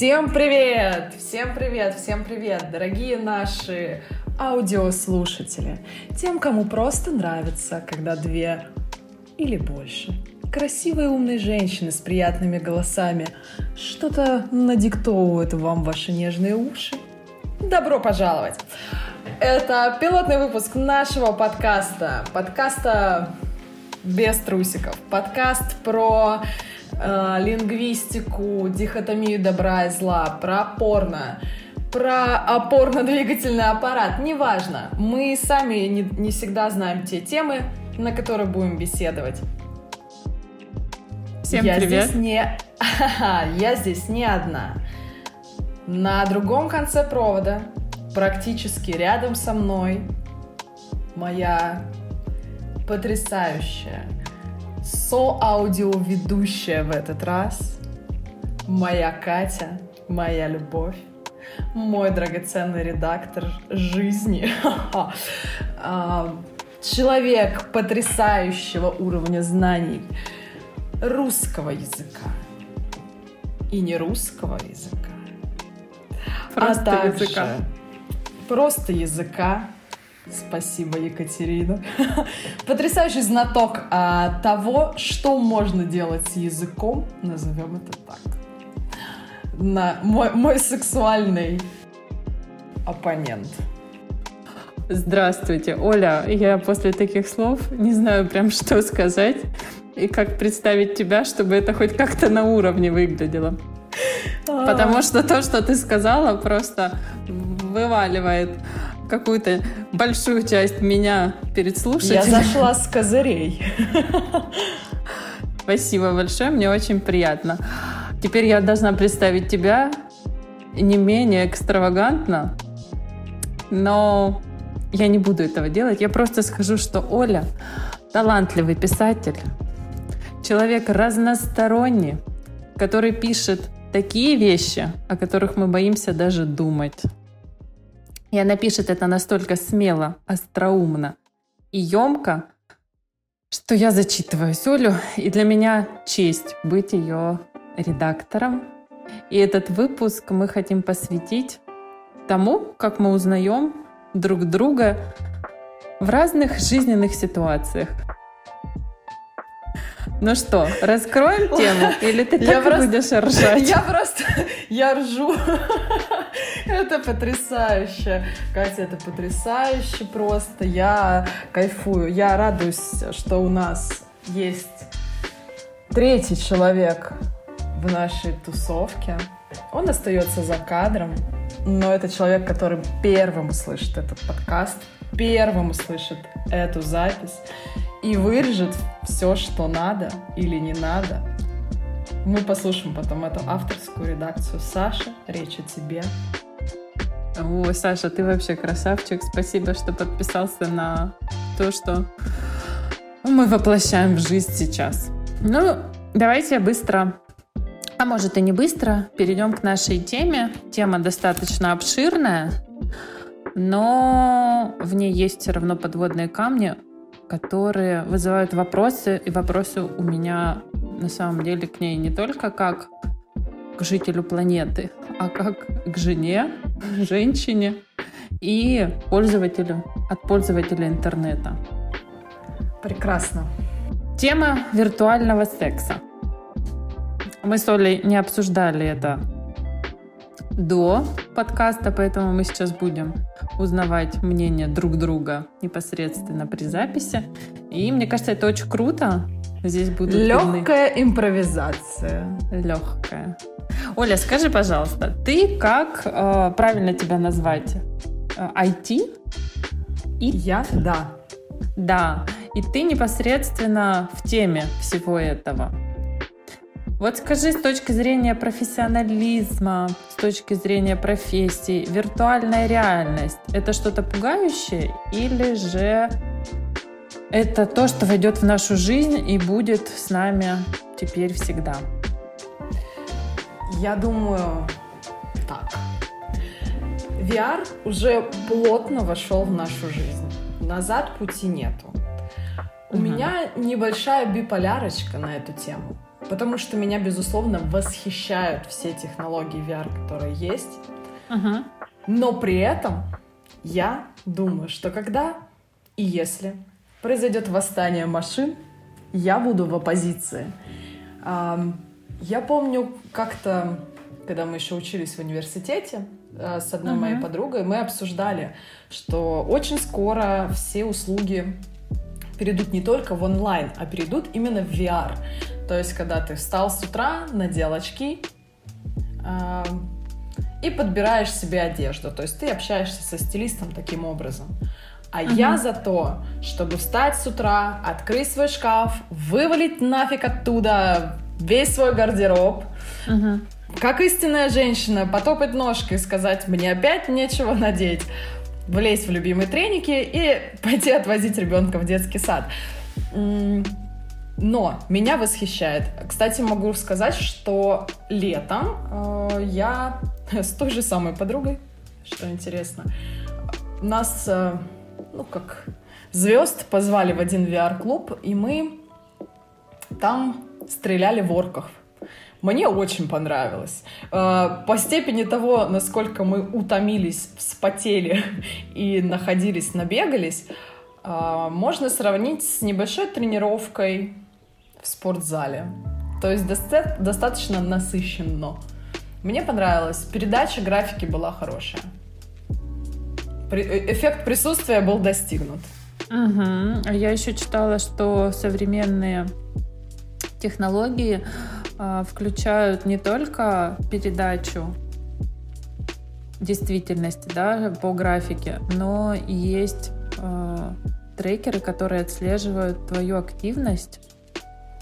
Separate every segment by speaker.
Speaker 1: Всем привет! Всем привет! Всем привет, дорогие наши аудиослушатели. Тем, кому просто нравится, когда две или больше красивые умные женщины с приятными голосами что-то надиктовывают вам ваши нежные уши. Добро пожаловать! Это пилотный выпуск нашего подкаста. Подкаста без трусиков. Подкаст про э, лингвистику, дихотомию добра и зла, про порно, про опорно-двигательный аппарат. Неважно. Мы сами не, не всегда знаем те темы, на которые будем беседовать.
Speaker 2: Всем
Speaker 1: я
Speaker 2: привет.
Speaker 1: Здесь не... я здесь не одна. На другом конце провода, практически рядом со мной, моя потрясающая со-аудиоведущая в этот раз, моя Катя, моя любовь, мой драгоценный редактор жизни, а, человек потрясающего уровня знаний русского языка и не русского языка,
Speaker 2: Просто
Speaker 1: а также
Speaker 2: языка.
Speaker 1: просто языка. Спасибо, Екатерина. Потрясающий знаток а, того, что можно делать с языком, назовем это так. На мой, мой сексуальный оппонент.
Speaker 2: Здравствуйте, Оля. Я после таких слов не знаю прям, что сказать и как представить тебя, чтобы это хоть как-то на уровне выглядело. Потому что то, что ты сказала, просто вываливает какую-то большую часть меня перед
Speaker 1: Я
Speaker 2: слушателем.
Speaker 1: зашла с козырей.
Speaker 2: Спасибо большое, мне очень приятно. Теперь я должна представить тебя не менее экстравагантно, но я не буду этого делать. Я просто скажу, что Оля талантливый писатель, человек разносторонний, который пишет такие вещи, о которых мы боимся даже думать. И она пишет это настолько смело, остроумно и емко, что я зачитываюсь Олю, и для меня честь быть ее редактором. И этот выпуск мы хотим посвятить тому, как мы узнаем друг друга в разных жизненных ситуациях. Ну что, раскроем тему? Или ты так
Speaker 1: просто-
Speaker 2: будешь ржать?
Speaker 1: Я просто, я ржу. Это потрясающе. Катя, это потрясающе просто. Я кайфую. Я радуюсь, что у нас есть третий человек в нашей тусовке. Он остается за кадром, но это человек, который первым услышит этот подкаст, первым услышит эту запись и вырежет все, что надо или не надо. Мы послушаем потом эту авторскую редакцию. Саша, речь о тебе.
Speaker 2: О, Саша, ты вообще красавчик. Спасибо, что подписался на то, что мы воплощаем в жизнь сейчас. Ну, давайте быстро, а может и не быстро, перейдем к нашей теме. Тема достаточно обширная, но в ней есть все равно подводные камни, которые вызывают вопросы, и вопросы у меня на самом деле к ней не только как к жителю планеты, а как к жене, женщине и пользователю от пользователя интернета.
Speaker 1: Прекрасно.
Speaker 2: Тема виртуального секса. Мы с Олей не обсуждали это до подкаста, поэтому мы сейчас будем узнавать мнение друг друга непосредственно при записи. И мне кажется, это очень круто. Здесь будут видны-
Speaker 1: Легкая импровизация.
Speaker 2: Легкая. Оля, скажи, пожалуйста, ты как э, правильно тебя назвать? Э, IT? И
Speaker 1: Я? Да.
Speaker 2: да. И ты непосредственно в теме всего этого. Вот скажи с точки зрения профессионализма, с точки зрения профессии, виртуальная реальность — это что-то пугающее или же это то, что войдет в нашу жизнь и будет с нами теперь всегда?
Speaker 1: Я думаю, так. VR уже плотно вошел в нашу жизнь. Назад пути нету. У
Speaker 2: Мгм.
Speaker 1: меня небольшая биполярочка на эту тему. Потому что меня, безусловно, восхищают все технологии VR, которые есть.
Speaker 2: Ага.
Speaker 1: Но при этом я думаю, что когда и если произойдет восстание машин, я буду в оппозиции. Я помню как-то, когда мы еще учились в университете э, с одной
Speaker 2: Мгм.
Speaker 1: моей подругой, мы обсуждали, что очень скоро все услуги перейдут не только в онлайн, а перейдут именно в VR. То есть, когда ты встал с утра, надел очки ам, и подбираешь себе одежду. То есть ты общаешься со стилистом таким образом. А я за то, чтобы встать с утра, открыть свой шкаф, вывалить нафиг оттуда весь свой гардероб,
Speaker 2: Мгм.
Speaker 1: как истинная женщина, потопать ножкой и сказать, мне опять нечего надеть, влезть в любимые треники и пойти отвозить ребенка в детский сад. Но меня восхищает. Кстати, могу сказать, что летом э, я с той же самой подругой, что интересно, нас, э, ну как, звезд позвали в один VR-клуб, и мы там стреляли в орков. Мне очень понравилось. Э, По степени того, насколько мы утомились, вспотели и находились, набегались, э, можно сравнить с небольшой тренировкой в спортзале. То есть доста- достаточно насыщенно. Мне понравилось. Передача графики была хорошая. При- э- Эффект присутствия был достигнут.
Speaker 2: А я еще читала, что современные технологии а, включают не только передачу действительности да, по графике, но и есть а, трекеры, которые отслеживают твою активность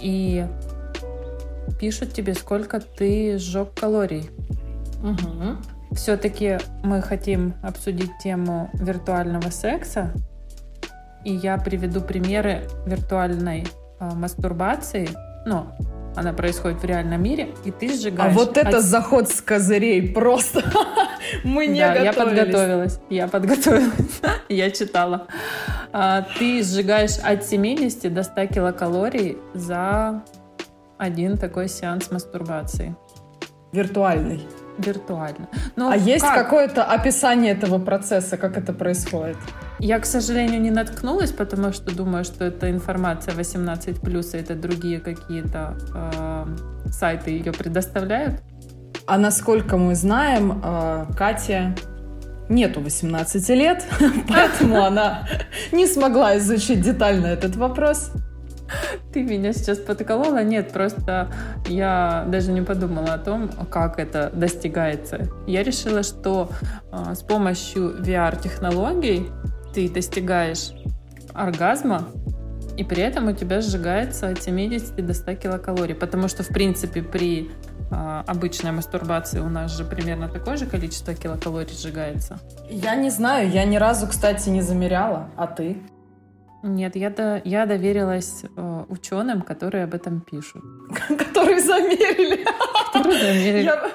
Speaker 2: и пишут тебе, сколько ты сжег калорий.
Speaker 1: Мгм.
Speaker 2: Все-таки мы хотим обсудить тему виртуального секса, и я приведу примеры виртуальной э, мастурбации. Ну, она происходит в реальном мире, и ты
Speaker 1: А
Speaker 2: сжигаешь.
Speaker 1: вот это
Speaker 2: от-
Speaker 1: заход с козырей просто. Мы не
Speaker 2: да, я
Speaker 1: готовились.
Speaker 2: подготовилась. Я подготовилась. я читала. А, ты сжигаешь от 70 до 100 килокалорий за один такой сеанс мастурбации.
Speaker 1: Виртуальный.
Speaker 2: Виртуально. Ну,
Speaker 1: А есть
Speaker 2: как?
Speaker 1: какое-то описание этого процесса, как это происходит?
Speaker 2: Я, к сожалению, не наткнулась, потому что думаю, что это информация 18+, и это другие какие-то э, сайты ее предоставляют.
Speaker 1: А насколько мы знаем, э, Катя нету 18 лет, поэтому она не смогла изучить детально этот вопрос.
Speaker 2: Ты меня сейчас подколола? Нет, просто я даже не подумала о том, как это достигается. Я решила, что э, с помощью VR-технологий ты достигаешь оргазма, и при этом у тебя сжигается от 70 до 100 килокалорий. Потому что, в принципе, при э, обычной мастурбации у нас же примерно такое же количество килокалорий сжигается.
Speaker 1: Я не знаю, я ни разу, кстати, не замеряла, а ты?
Speaker 2: Нет, я, до, я доверилась э, ученым, которые об этом пишут.
Speaker 1: Которые замерили.
Speaker 2: Которые замерили.
Speaker 1: Я-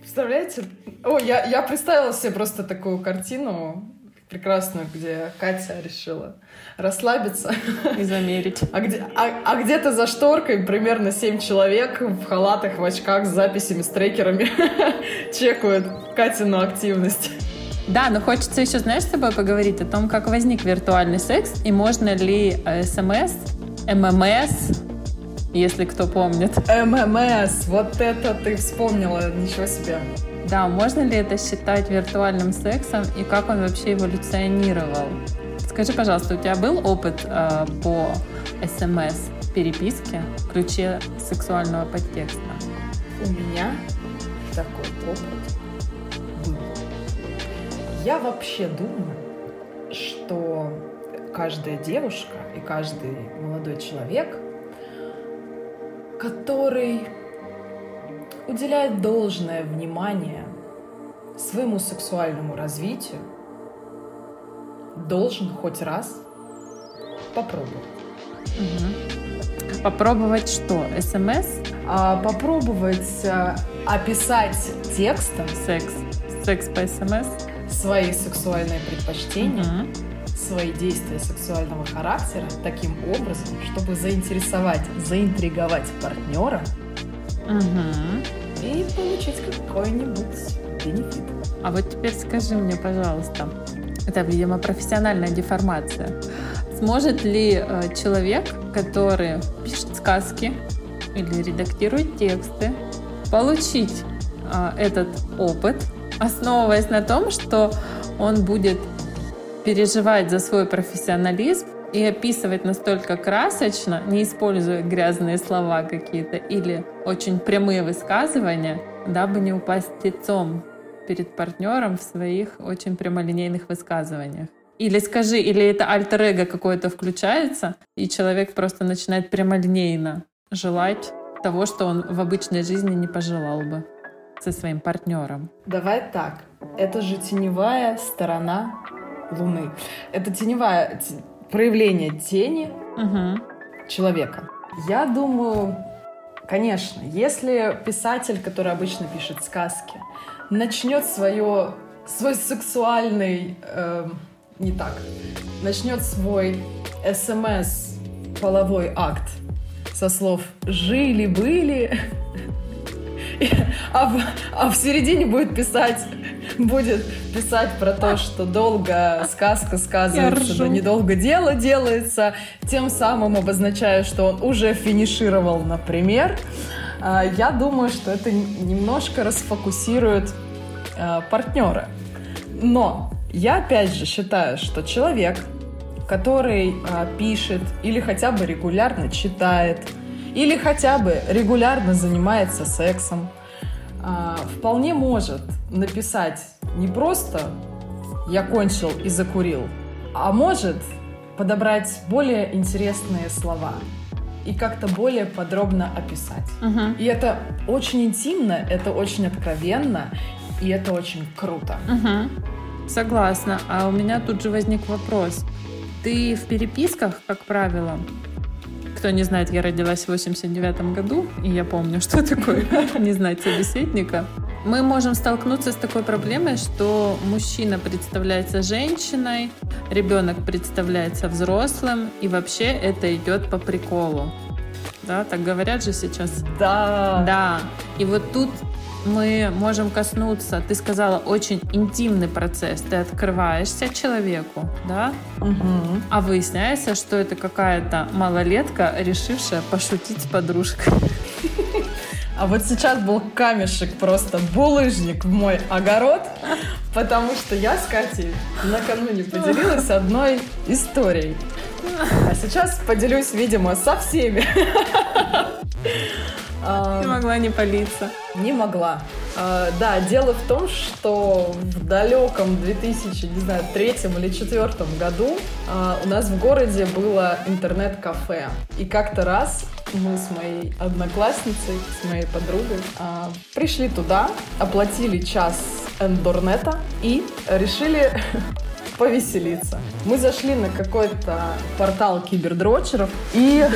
Speaker 1: Представляете? О, я, я представила себе просто такую картину прекрасную, где Катя решила расслабиться.
Speaker 2: и замерить.
Speaker 1: А, где, а, а где-то за шторкой примерно 7 человек в халатах, в очках с записями, с трекерами чекают Катину активность.
Speaker 2: Да, но хочется еще, знаешь, с тобой поговорить о том, как возник виртуальный секс и можно ли э, СМС, ММС, если кто помнит.
Speaker 1: ММС, вот это ты вспомнила, ничего себе.
Speaker 2: Да, можно ли это считать виртуальным сексом и как он вообще эволюционировал? Скажи, пожалуйста, у тебя был опыт э, по СМС переписке в ключе сексуального подтекста?
Speaker 1: У меня такой опыт. Я вообще думаю, что каждая девушка и каждый молодой человек, который уделяет должное внимание своему сексуальному развитию, должен хоть раз попробовать.
Speaker 2: Мгм. Попробовать что? СМС?
Speaker 1: А попробовать а, описать текстом
Speaker 2: Секс? Секс по СМС?
Speaker 1: Свои сексуальные предпочтения,
Speaker 2: Мгм.
Speaker 1: свои действия сексуального характера таким образом, чтобы заинтересовать, заинтриговать партнера
Speaker 2: Угу.
Speaker 1: и получить какой-нибудь бенефит.
Speaker 2: А вот теперь скажи мне, пожалуйста, это, видимо, профессиональная деформация. Сможет ли э, человек, который пишет сказки или редактирует тексты, получить э, этот опыт, основываясь на том, что он будет переживать за свой профессионализм и описывать настолько красочно, не используя грязные слова какие-то или очень прямые высказывания, дабы не упасть лицом перед партнером в своих очень прямолинейных высказываниях. Или скажи, или это альтер-эго какое-то включается, и человек просто начинает прямолинейно желать того, что он в обычной жизни не пожелал бы со своим партнером.
Speaker 1: Давай так. Это же теневая сторона Луны. Это теневая т- проявление тени
Speaker 2: Угу.
Speaker 1: человека. Я думаю, конечно, если писатель, который обычно пишет сказки, начнет свое, свой сексуальный, эм, не так, начнет свой СМС половой акт со слов «жили-были», а, в, а в середине будет писать будет писать про то, что долго сказка сказывается, да недолго дело делается, тем самым обозначая, что он уже финишировал, например. А, Я думаю, что это немножко расфокусирует а, партнера. Но я опять же считаю, что человек, который а, пишет или хотя бы регулярно читает, или хотя бы регулярно занимается сексом, а, вполне может написать не просто «я кончил и закурил», а может подобрать более интересные слова и как-то более подробно описать.
Speaker 2: Угу.
Speaker 1: И это очень интимно, это очень откровенно, и это очень круто.
Speaker 2: Угу. Согласна. А у меня тут же возник вопрос. Ты в переписках, как правило, кто не знает, я родилась в 89 году, и я помню, что такое не знать собеседника. Мы можем столкнуться с такой проблемой, что мужчина представляется женщиной, ребенок представляется взрослым, и вообще это идет по приколу. Да, так говорят же сейчас.
Speaker 1: Да.
Speaker 2: Да, и вот тут мы можем коснуться, ты сказала, очень интимный процесс. Ты открываешься человеку, да,
Speaker 1: Мгм.
Speaker 2: а выясняется, что это какая-то малолетка, решившая пошутить с подружкой.
Speaker 1: А вот сейчас был камешек, просто булыжник в мой огород, потому что я с Катей накануне поделилась одной историей. А сейчас поделюсь, видимо, со всеми. А,
Speaker 2: Ты могла не палиться.
Speaker 1: Не могла. А, да, дело в том, что в далеком 2003 или 2004 году а, у нас в городе было интернет-кафе. И как-то раз мы с моей одноклассницей, с моей подругой пришли туда, оплатили час эндорнета и решили повеселиться. Мы зашли на какой-то портал кибердрочеров и...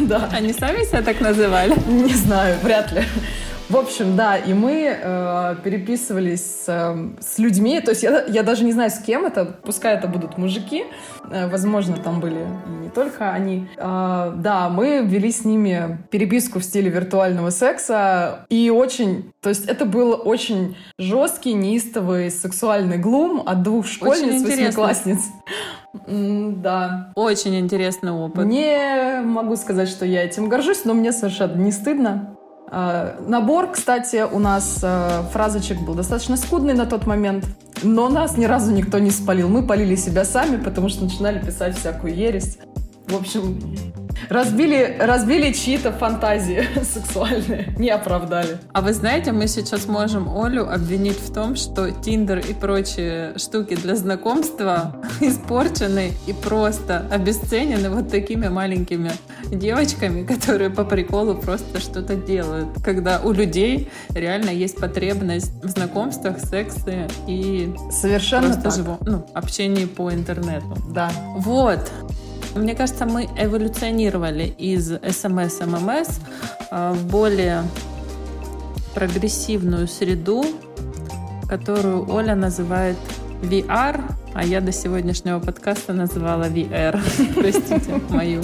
Speaker 1: Да.
Speaker 2: Они сами себя так называли?
Speaker 1: Не знаю, вряд ли. В общем, да, и мы э, переписывались с, э, с людьми, то есть я, я даже не знаю, с кем это, пускай это будут мужики, э, возможно, там были и не только они. Э, да, мы вели с ними переписку в стиле виртуального секса, и очень, то есть это был очень жесткий, неистовый сексуальный глум от двух школьниц, восьмиклассниц. Да,
Speaker 2: Очень интересный опыт.
Speaker 1: не могу сказать, что я этим горжусь, но мне совершенно не стыдно. А, Набор, кстати, у нас а, фразочек был достаточно скудный на тот момент, но нас ни разу никто не спалил. Мы полили себя сами, потому что начинали писать всякую ересь. В общем, разбили, разбили чьи-то фантазии сексуальные, не оправдали.
Speaker 2: А вы знаете, мы сейчас можем Олю обвинить в том, что Тиндер и прочие штуки для знакомства испорчены и просто обесценены вот такими маленькими девочками, которые по приколу просто что-то делают. Когда у людей реально есть потребность в знакомствах, сексе и
Speaker 1: Совершенно
Speaker 2: живом, ну, общении по интернету.
Speaker 1: Да.
Speaker 2: Вот. Мне кажется, мы эволюционировали из ММС э, в более прогрессивную среду, которую Оля называет VR А я до сегодняшнего подкаста называла VR. Простите мою,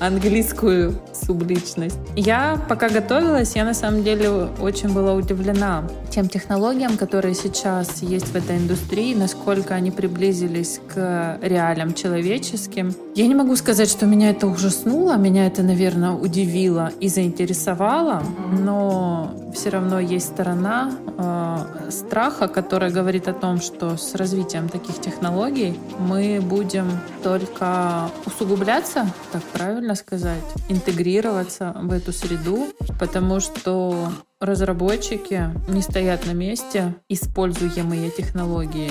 Speaker 2: английскую субличность. Я пока готовилась, я на самом деле очень была удивлена тем технологиям, которые сейчас есть в этой индустрии, насколько они приблизились к реалиям человеческим. Я не могу сказать, что меня это ужаснуло, меня это, наверное, удивило и заинтересовало, но все равно есть сторона э, страха, которая говорит о том, что с развитием таких технологий мы будем только усугубляться, так правильно сказать, интегрироваться в эту среду, потому что разработчики не стоят на месте, используемые технологии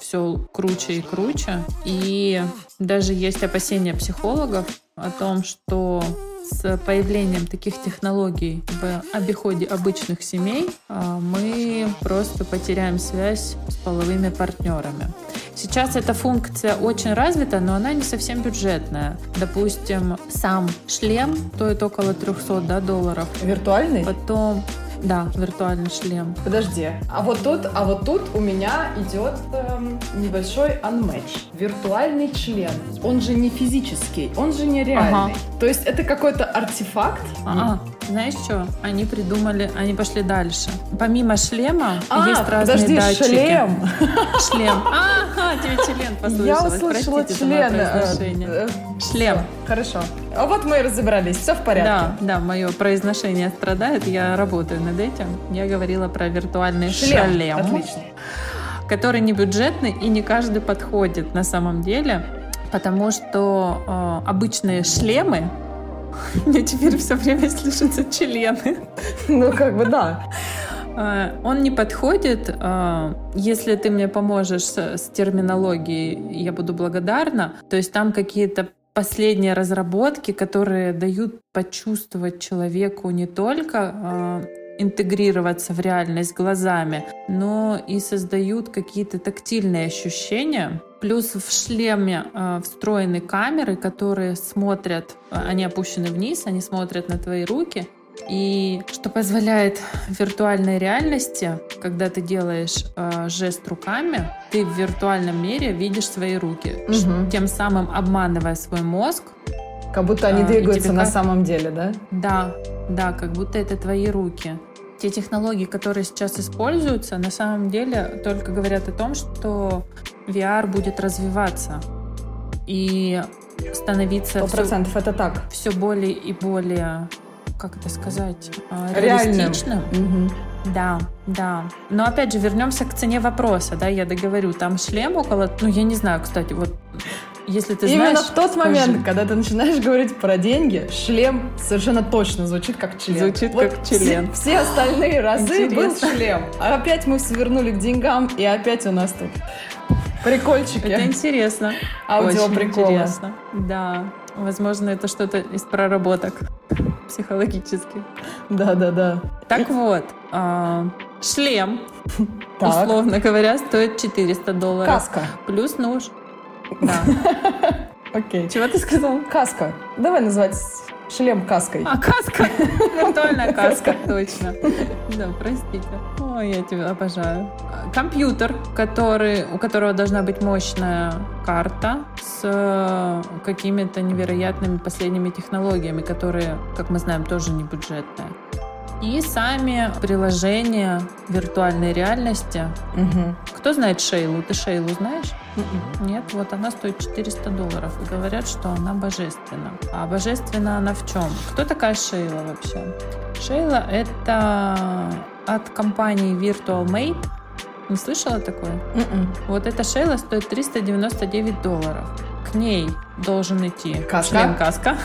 Speaker 2: все круче и круче. И даже есть опасения психологов о том, что с появлением таких технологий в обиходе обычных семей а, мы просто потеряем связь с половыми партнерами. Сейчас эта функция очень развита, но она не совсем бюджетная. Допустим, сам шлем стоит около 300 да, долларов.
Speaker 1: Виртуальный?
Speaker 2: Потом да, виртуальный шлем.
Speaker 1: Подожди, а вот тут, а вот тут у меня идет эм, небольшой unmatch. Виртуальный член. Он же не физический, он же не реальный. Ага. То есть это какой-то артефакт?
Speaker 2: Ага. Знаешь что? Они придумали, они пошли дальше. Помимо шлема а, есть разные
Speaker 1: подожди,
Speaker 2: датчики.
Speaker 1: шлем.
Speaker 2: Шлем. Ага, тебе член послышалось.
Speaker 1: Я услышала
Speaker 2: Простите
Speaker 1: член.
Speaker 2: Э, шлем.
Speaker 1: Хорошо. А вот мы и разобрались, все в порядке.
Speaker 2: Да, да, мое произношение страдает, я работаю над этим. Я говорила про виртуальный шлем. шлем
Speaker 1: Отлично.
Speaker 2: Который не бюджетный и не каждый подходит на самом деле, потому что э, обычные шлемы мне теперь все время слышатся члены.
Speaker 1: Ну, как бы да.
Speaker 2: Э, он не подходит. Э, если ты мне поможешь с терминологией, я буду благодарна. То есть там какие-то последние разработки, которые дают почувствовать человеку не только э, интегрироваться в реальность глазами, но и создают какие-то тактильные ощущения. Плюс в шлеме э, встроены камеры, которые смотрят, э, они опущены вниз, они смотрят на твои руки, и что позволяет виртуальной реальности, когда ты делаешь э, жест руками, ты в виртуальном мире видишь свои руки, угу. тем самым обманывая свой мозг.
Speaker 1: Как будто они э, двигаются на как... самом деле, да?
Speaker 2: Да, да, как будто это твои руки. Те технологии, которые сейчас используются, на самом деле только говорят о том, что VR будет развиваться и становиться
Speaker 1: 100% все, это так.
Speaker 2: все более и более как это сказать,
Speaker 1: а, реалистичным.
Speaker 2: Угу. Да, да. Но опять же, вернемся к цене вопроса, да, я договорю. Там член около, ну, я не знаю, кстати, вот если ты
Speaker 1: Именно
Speaker 2: знаешь,
Speaker 1: в тот скажи. момент, когда ты начинаешь говорить про деньги, шлем совершенно точно звучит как член.
Speaker 2: Звучит вот как член.
Speaker 1: Все, все остальные разы был шлем. А опять мы свернули к деньгам, и опять у нас тут прикольчики.
Speaker 2: Это интересно.
Speaker 1: Аудио приколы.
Speaker 2: интересно. Да. Возможно, это что-то из проработок психологических.
Speaker 1: Да, да, да.
Speaker 2: Так вот, э, шлем, условно говоря, стоит 400 долларов.
Speaker 1: Каска.
Speaker 2: Плюс нож. Да.
Speaker 1: Окей.
Speaker 2: Чего ты сказал?
Speaker 1: Каска. Давай называть шлем каской.
Speaker 2: А, каска. Виртуальная каска, точно. Да, простите. Ой, я тебя обожаю. Компьютер, который, у которого должна быть мощная карта с э, какими-то невероятными последними технологиями, которые, как мы знаем, тоже не бюджетные. И сами приложения виртуальной реальности.
Speaker 1: Угу.
Speaker 2: Кто знает Шейлу? Ты Шейлу знаешь? Mm-mm. Нет, вот она стоит 400 долларов. И говорят, что она божественна. А божественна она в чем? Кто такая Шейла вообще? Шейла — это от компании Virtual Mate. Не слышала такое?
Speaker 1: Mm-mm.
Speaker 2: Вот эта Шейла стоит 399 долларов. К ней должен идти
Speaker 1: каска.
Speaker 2: член каска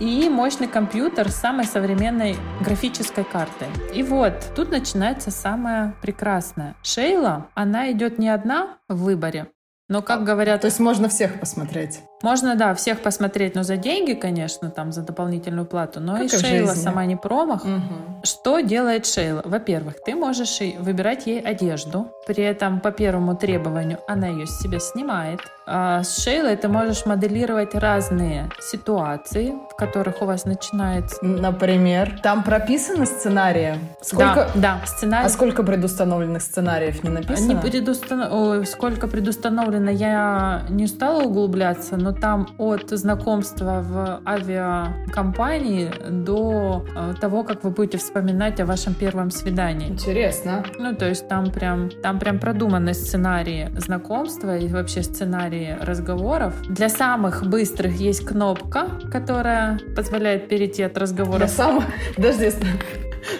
Speaker 2: и мощный компьютер с самой современной графической картой. И вот тут начинается самое прекрасное. Шейла, она идет не одна в выборе, но, как говорят...
Speaker 1: То есть можно всех посмотреть?
Speaker 2: Можно, да, всех посмотреть, но за деньги, конечно, там за дополнительную плату. Но
Speaker 1: Как
Speaker 2: и Шейла
Speaker 1: жизни.
Speaker 2: сама не промах.
Speaker 1: Мгм.
Speaker 2: Что делает Шейла? Во-первых, ты можешь выбирать ей одежду. При этом по первому требованию она ее с себя снимает. А с Шейлой ты можешь моделировать разные ситуации, в которых у вас начинается...
Speaker 1: Например, там прописаны сценарии. Сколько,
Speaker 2: Да, да, сценарий.
Speaker 1: А сколько предустановленных сценариев не написано?
Speaker 2: Не предустанов- сколько предустановлено, я не стала углубляться, но там от знакомства в авиакомпании до э, того, как вы будете вспоминать о вашем первом свидании.
Speaker 1: Интересно.
Speaker 2: Ну, то есть там прям, там прям продуманы сценарии знакомства и вообще сценарии разговоров. Для самых быстрых есть кнопка, которая позволяет перейти от
Speaker 1: Для
Speaker 2: разговоров
Speaker 1: самых... Подожди,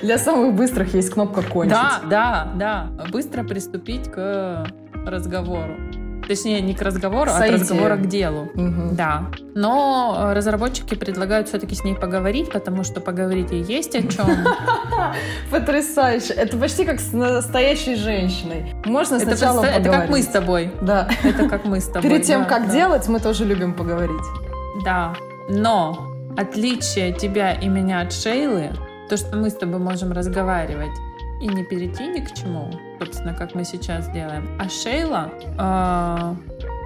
Speaker 1: для самых быстрых есть кнопка «Кончить».
Speaker 2: Да, да, да. Быстро приступить к разговору. Точнее, не к разговору, а
Speaker 1: Сойти.
Speaker 2: от разговора к делу.
Speaker 1: Мгм.
Speaker 2: Да. Но э, разработчики предлагают все-таки с ней поговорить, потому что поговорить ей есть о чем.
Speaker 1: Потрясающе. Это почти как с настоящей женщиной. Можно сначала
Speaker 2: просто- это
Speaker 1: поговорить.
Speaker 2: как мы с тобой.
Speaker 1: Да.
Speaker 2: Это как мы с тобой.
Speaker 1: Перед тем, как делать, мы тоже любим поговорить.
Speaker 2: Да. Но отличие тебя и меня от Шейлы, то, что мы с тобой можем разговаривать и не перейти ни к чему, собственно, как мы сейчас делаем. А Шейла э,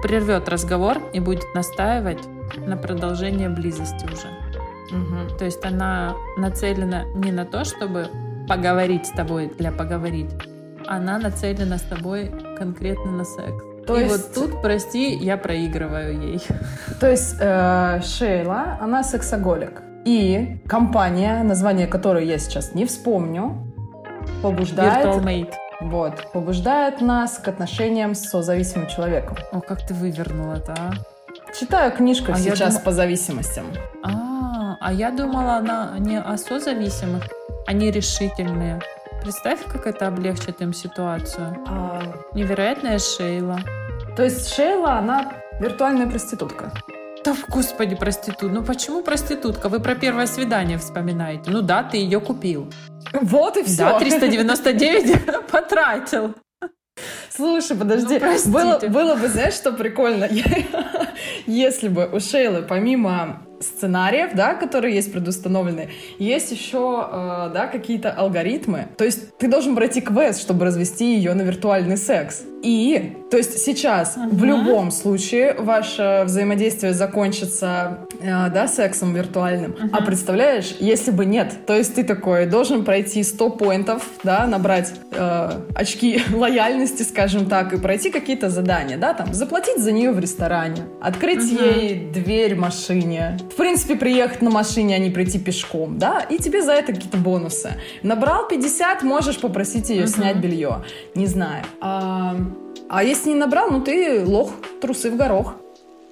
Speaker 2: прервет разговор и будет настаивать на продолжение близости уже.
Speaker 1: Мгм.
Speaker 2: То есть она нацелена не на то, чтобы поговорить с тобой для поговорить, она нацелена с тобой конкретно на секс.
Speaker 1: То
Speaker 2: и
Speaker 1: есть-
Speaker 2: вот тут, прости, я проигрываю ей.
Speaker 1: То есть э, Шейла, она сексоголик. И компания, название которой я сейчас не вспомню, побуждает,
Speaker 2: Virtual Mate.
Speaker 1: Вот, побуждает нас к отношениям с созависимым человеком.
Speaker 2: О, как ты вывернула это, а?
Speaker 1: Читаю книжку
Speaker 2: А
Speaker 1: сейчас
Speaker 2: думала-
Speaker 1: по зависимостям.
Speaker 2: А, а я думала, она не о созависимых, они решительные. Представь, как это облегчит им ситуацию.
Speaker 1: А,
Speaker 2: Невероятная Шейла.
Speaker 1: то есть Шейла, она виртуальная проститутка.
Speaker 2: Да, господи, проститут. Ну почему проститутка? Вы про первое свидание вспоминаете. Ну да, ты ее купил.
Speaker 1: Вот и все.
Speaker 2: Да, 399 потратил.
Speaker 1: Слушай, подожди,
Speaker 2: Ну, простите.
Speaker 1: было, было бы, знаешь, что прикольно, если бы у Шейлы помимо сценариев, да, которые есть предустановленные, есть еще, э, да, какие-то алгоритмы. То есть ты должен пройти квест, чтобы развести ее на виртуальный секс. И, то есть сейчас в
Speaker 2: Мгм.
Speaker 1: любом случае ваше взаимодействие закончится, э, да, сексом виртуальным. А
Speaker 2: Мгм.
Speaker 1: представляешь, если бы нет, то есть ты такой должен пройти 100 поинтов, да, набрать э, очки лояльности, скажем так, и пройти какие-то задания, да, там, заплатить за нее в ресторане, открыть
Speaker 2: Мгм.
Speaker 1: ей дверь в машине, в принципе, приехать на машине, а не прийти пешком, да, и тебе за это какие-то бонусы. Набрал 50, можешь попросить ее
Speaker 2: Мгм.
Speaker 1: снять белье. Не знаю. А, а если не набрал, ну ты лох, трусы в горох.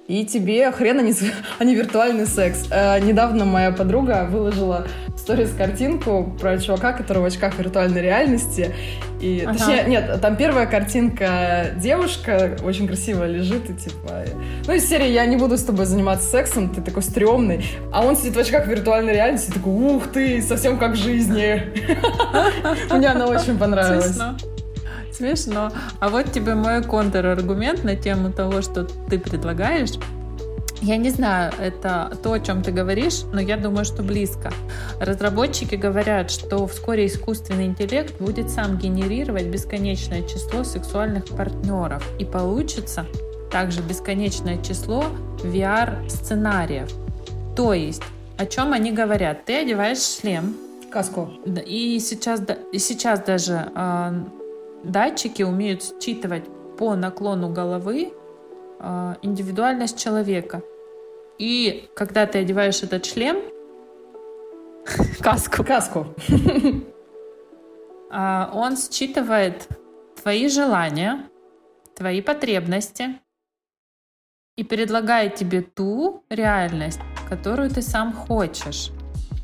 Speaker 1: И тебе хрена не, а не виртуальный секс. Э, недавно моя подруга выложила в сторис картинку про чувака, который в очках виртуальной реальности. И,
Speaker 2: Ага.
Speaker 1: Точнее, нет, там первая картинка девушка очень красиво лежит и типа... Ну, из серии «Я не буду с тобой заниматься сексом, ты такой стрёмный». А он сидит в очках виртуальной реальности и такой «Ух ты, совсем как в жизни». Мне она очень понравилась.
Speaker 2: Смешно. А вот тебе мой контраргумент на тему того, что ты предлагаешь. Я не знаю, это то, о чем ты говоришь, но я думаю, что близко. Разработчики говорят, что вскоре искусственный интеллект будет сам генерировать бесконечное число сексуальных партнеров. И получится также бесконечное число VR-сценариев. То есть, о чем они говорят? Ты одеваешь шлем,
Speaker 1: Каску.
Speaker 2: И сейчас, и сейчас даже а, датчики умеют считывать по наклону головы а, индивидуальность человека. И когда ты одеваешь этот шлем, каску,
Speaker 1: Каску.
Speaker 2: а, он считывает твои желания, твои потребности и предлагает тебе ту реальность, которую ты сам хочешь.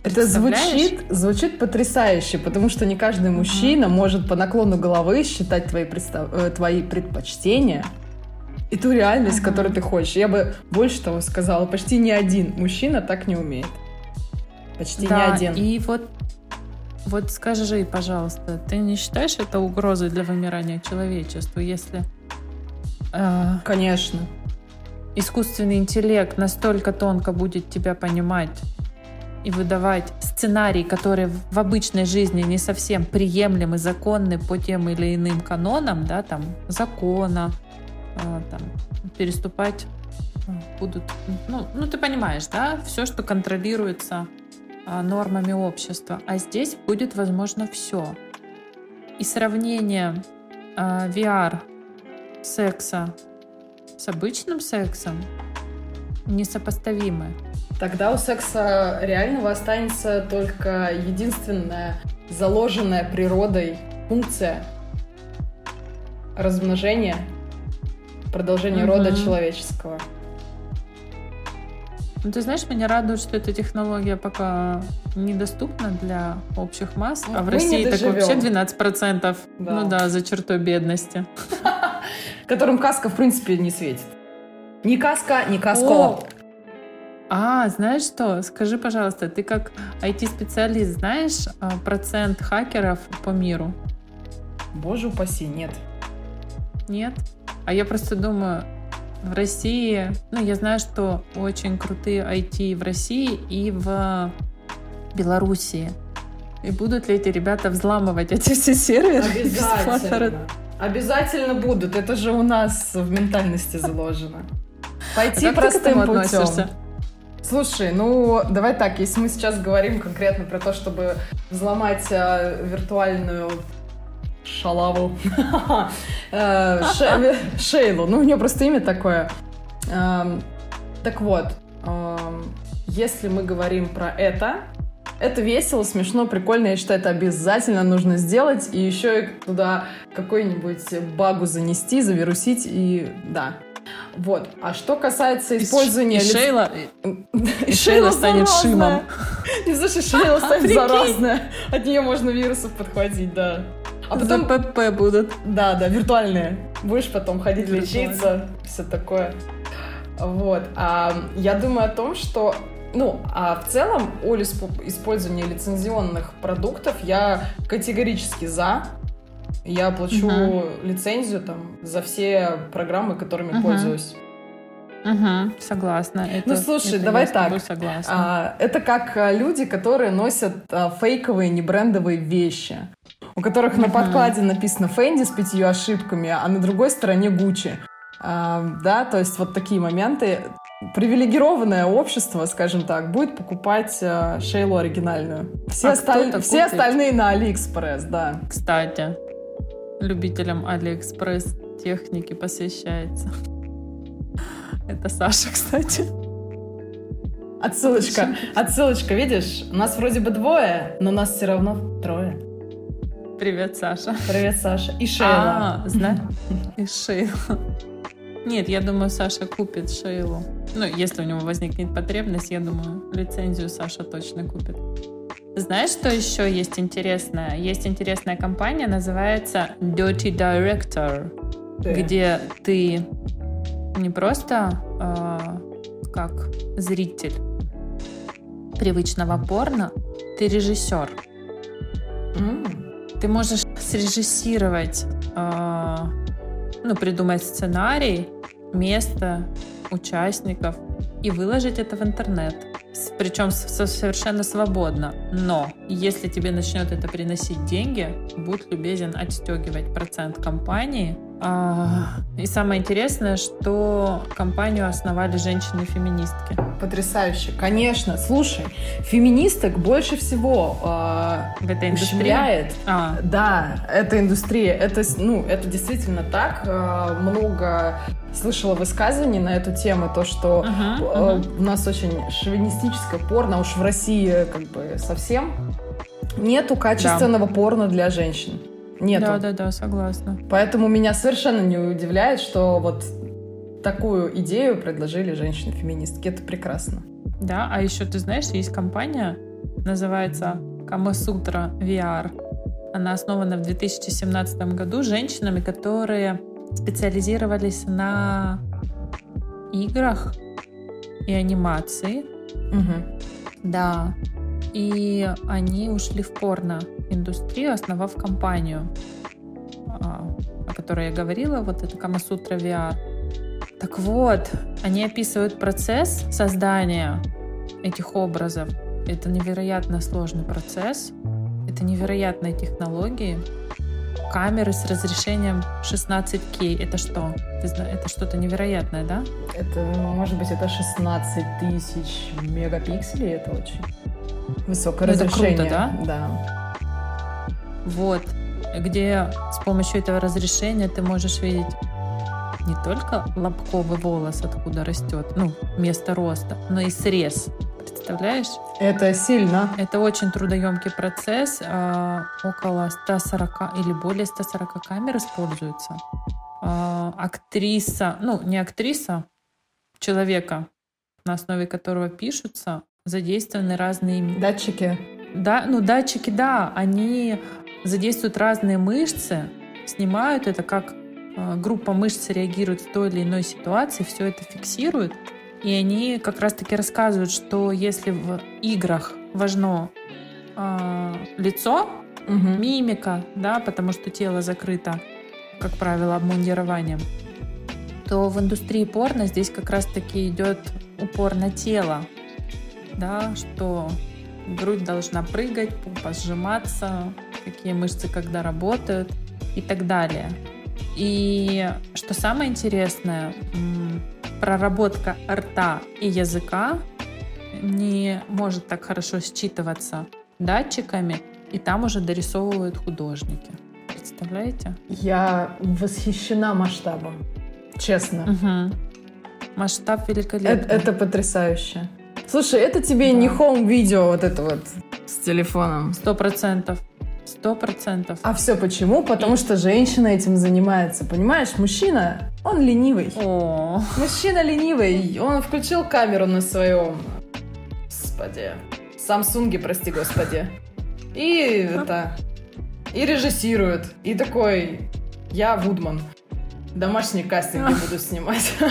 Speaker 1: Это звучит, звучит потрясающе, потому что не каждый мужчина может по наклону головы считать твои, представ- э, твои предпочтения и ту реальность,
Speaker 2: Ага.
Speaker 1: которую ты хочешь. Я бы больше того сказала, почти ни один мужчина так не умеет. Почти
Speaker 2: Да,
Speaker 1: ни один.
Speaker 2: И вот, вот скажи, пожалуйста, ты не считаешь это угрозой для вымирания человечества, если, э,
Speaker 1: Конечно.
Speaker 2: искусственный интеллект настолько тонко будет тебя понимать и выдавать сценарий, который в обычной жизни не совсем приемлемы, законны по тем или иным канонам, да, там, закона, э, там, переступать э, будут, ну, ну ты понимаешь, да, все, что контролируется э, нормами общества. А здесь будет возможно все. И сравнение э, VR секса с обычным сексом несопоставимы.
Speaker 1: Тогда у секса реального останется только единственная заложенная природой функция размножения, продолжения угу. рода человеческого.
Speaker 2: Ну, ты знаешь, меня радует, что эта технология пока недоступна для общих масс, ну, а в России так вообще 12%. Да. Ну да, за чертой бедности.
Speaker 1: Которым каска, в принципе, не светит. Ни каска, ни каско.
Speaker 2: А, знаешь что? Скажи, пожалуйста, ты как IT-специалист знаешь а, процент хакеров по миру?
Speaker 1: Боже упаси, нет.
Speaker 2: Нет? А я просто думаю, в России, ну, я знаю, что очень крутые IT в России и в Белоруссии. И будут ли эти ребята взламывать эти все серверы?
Speaker 1: Обязательно. Обязательно будут. Это же у нас в ментальности заложено. Пойти а простым путем. Относишься? Слушай, ну давай так, если мы сейчас говорим конкретно про то, чтобы взломать э, виртуальную шалаву, э, Шейлу, ну у нее просто имя такое. Эм, так вот, эм, если мы говорим про это, это весело, смешно, прикольно. Я считаю, это обязательно нужно сделать. И еще и туда какой-нибудь багу занести, завирусить. И да, вот. А что касается использования... И,
Speaker 2: лиц... Шейла, и, Шейла станет шимом.
Speaker 1: Не знаешь, Шейла станет заразная. От нее можно вирусов подхватить, да.
Speaker 2: А потом... ПП будут.
Speaker 1: Да, да, виртуальные. Будешь потом ходить лечиться, все такое. Вот. А я думаю о том, что ну, а в целом о использовании лицензионных продуктов я категорически за. Я плачу угу. лицензию там за все программы, которыми угу. пользуюсь.
Speaker 2: Угу, согласна. Это,
Speaker 1: ну слушай, это давай так. А, это как а, люди, которые носят а, фейковые, небрендовые вещи, у которых угу. на подкладе написано Фэнди с пятью ошибками, а на другой стороне Гуччи. А, да, то есть вот такие моменты. Привилегированное общество, скажем так, будет покупать а, Шейлу оригинальную. Все, а осталь... все остальные на Алиэкспресс, да.
Speaker 2: Кстати, любителям Алиэкспресс техники посвящается. Это Саша, кстати.
Speaker 1: Отсылочка, отсылочка, видишь? У нас вроде бы двое, но нас все равно трое.
Speaker 2: Привет, Саша.
Speaker 1: Привет, Саша. И Шейла.
Speaker 2: А, знаю. И Шейла. Нет, я думаю, Саша купит Шейлу. Ну, если у него возникнет потребность, я думаю, лицензию Саша точно купит. Знаешь, что еще есть интересное? Есть интересная компания, называется Dirty Director, да. где ты не просто э, как зритель привычного порно, ты режиссер. Mm. Ты можешь срежиссировать, э, ну, придумать сценарий, место, участников и выложить это в интернет причем совершенно свободно. Но если тебе начнет это приносить деньги, будь любезен отстегивать процент компании. А, и самое интересное, что компанию основали женщины-феминистки.
Speaker 1: Потрясающе, конечно. Слушай, феминисток больше всего э, в этой индустрии. А. Да, эта индустрия, это, ну, это действительно так. Э, много слышала высказываний на эту тему, то, что uh-huh, uh-huh. у нас очень шовинистическое порно, а уж в России как бы совсем нету качественного да. порно для женщин. Нету.
Speaker 2: Да, да, да, согласна.
Speaker 1: Поэтому меня совершенно не удивляет, что вот такую идею предложили женщины-феминистки. Это прекрасно.
Speaker 2: Да, а еще ты знаешь, есть компания, называется Камасутра VR. Она основана в 2017 году женщинами, которые специализировались на играх и анимации. Угу. Да. И они ушли в порно-индустрию, основав компанию, а, о которой я говорила, вот это Камасутра VR. Так вот, они описывают процесс создания этих образов. Это невероятно сложный процесс, это невероятные технологии. Камеры с разрешением 16К. Это что? Это что-то невероятное, да?
Speaker 1: Это, может быть, это 16 тысяч мегапикселей. Это очень высокое
Speaker 2: ну,
Speaker 1: разрешение.
Speaker 2: Это круто, да?
Speaker 1: Да.
Speaker 2: Вот. Где с помощью этого разрешения ты можешь видеть не только лобковый волос, откуда растет, ну, место роста, но и срез. Представляешь?
Speaker 1: Это сильно.
Speaker 2: Это очень трудоемкий процесс. А, около 140 или более 140 камер используется. А, актриса, ну, не актриса, человека, на основе которого пишутся, задействованы разные...
Speaker 1: Датчики?
Speaker 2: Да, ну, датчики, да, они задействуют разные мышцы, снимают это как Э, группа мышц реагирует в той или иной ситуации, все это фиксирует. И они как раз-таки рассказывают, что если в играх важно э, лицо, угу. мимика, да, потому что тело закрыто, как правило, обмундированием, то в индустрии порно здесь как раз-таки идет упор на тело, да, что грудь должна прыгать, попа сжиматься, какие мышцы когда работают и так далее. И что самое интересное, проработка рта и языка не может так хорошо считываться датчиками, и там уже дорисовывают художники. Представляете?
Speaker 1: Я восхищена масштабом, честно.
Speaker 2: Угу. Масштаб великолепный.
Speaker 1: Это, это потрясающе. Слушай, это тебе да. не хоум-видео вот это вот с телефоном.
Speaker 2: Сто процентов. Сто процентов.
Speaker 1: А все почему? Потому что женщина этим занимается. Понимаешь, мужчина, он ленивый.
Speaker 2: О.
Speaker 1: Мужчина ленивый. Он включил камеру на своем... Господи. Самсунге, прости господи. И это... И режиссирует. И такой... Я Вудман. Домашний кастинг я буду снимать.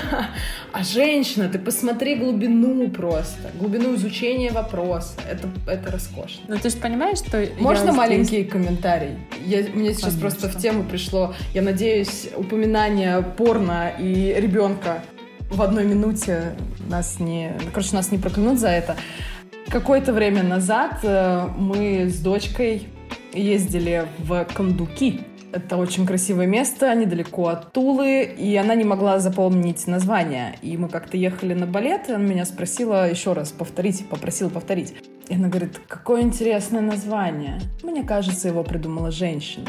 Speaker 1: А женщина, ты посмотри глубину просто, глубину изучения вопроса. Это, это роскошно.
Speaker 2: Ну ты же понимаешь, что...
Speaker 1: Можно маленький здесь... комментарий? Я, мне сейчас Конечно. просто в тему пришло, я надеюсь, упоминание порно и ребенка в одной минуте нас не... Короче, нас не проклянут за это. Какое-то время назад э, мы с дочкой ездили в Кондуки это очень красивое место, недалеко от Тулы, и она не могла запомнить название. И мы как-то ехали на балет, и она меня спросила еще раз повторить, попросила повторить. И она говорит, какое интересное название. Мне кажется, его придумала женщина.